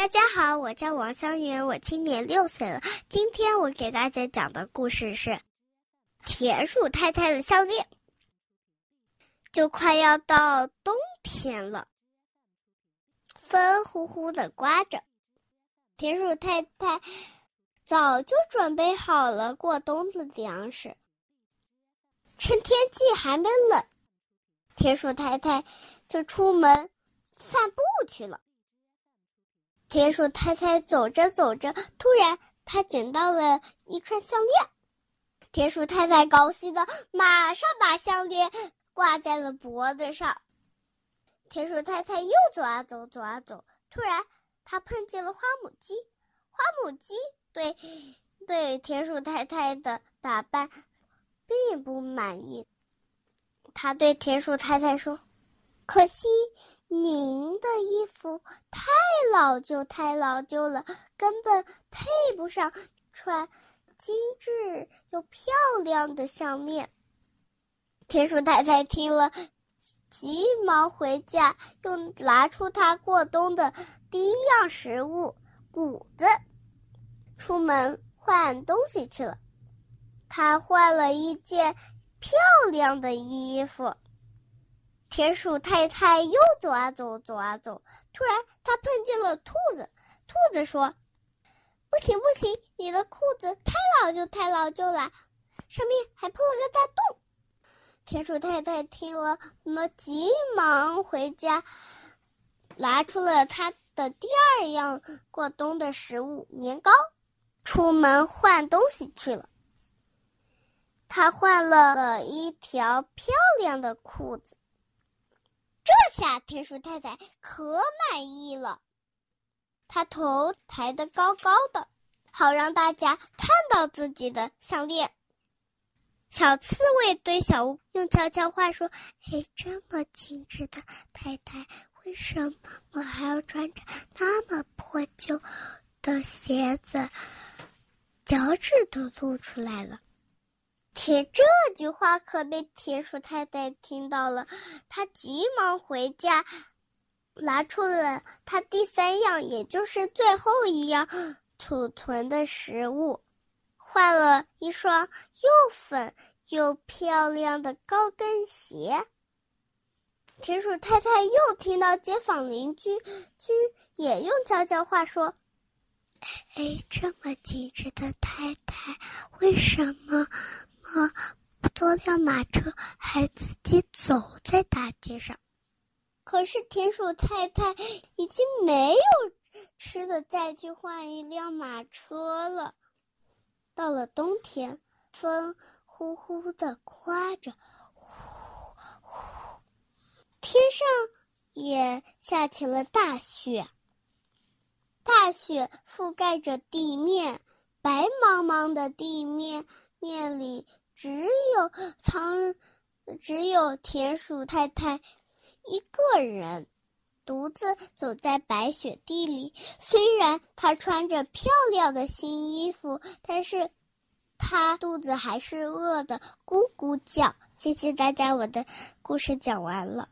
大家好，我叫王香云，我今年六岁了。今天我给大家讲的故事是《田鼠太太的项链》。就快要到冬天了，风呼呼的刮着，田鼠太太早就准备好了过冬的粮食。趁天气还没冷，田鼠太太就出门散步去了。田鼠太太走着走着，突然她捡到了一串项链。田鼠太太高兴的马上把项链挂在了脖子上。田鼠太太又走啊走，走啊走，突然她碰见了花母鸡。花母鸡对对田鼠太太的打扮并不满意，他对田鼠太太说：“可惜。”您的衣服太老旧，太老旧了，根本配不上穿精致又漂亮的项链。田鼠太太听了，急忙回家，又拿出她过冬的第一样食物——谷子，出门换东西去了。她换了一件漂亮的衣服。田鼠太太又走啊走，走啊走，突然她碰见了兔子。兔子说：“不行不行，你的裤子太老旧，太老旧了，上面还破了个大洞。”田鼠太太听了，么急忙回家，拿出了她的第二样过冬的食物——年糕，出门换东西去了。她换了一条漂亮的裤子。这下田鼠太太可满意了，她头抬得高高的，好让大家看到自己的项链。小刺猬对小乌用悄悄话说：“嘿，这么精致的太太，为什么我还要穿着那么破旧的鞋子？脚趾都露出来了。”田这句话可被田鼠太太听到了，她急忙回家，拿出了她第三样，也就是最后一样储存的食物，换了一双又粉又漂亮的高跟鞋。田鼠太太又听到街坊邻居居也用悄悄话说：“哎，这么精致的太太，为什么？”啊！不坐辆马车，还自己走在大街上。可是田鼠太太已经没有吃的，再去换一辆马车了。到了冬天，风呼呼的刮着，呼呼，天上也下起了大雪。大雪覆盖着地面，白茫茫的地面。面里只有苍，只有田鼠太太一个人，独自走在白雪地里。虽然她穿着漂亮的新衣服，但是她肚子还是饿得咕咕叫。谢谢大家，我的故事讲完了。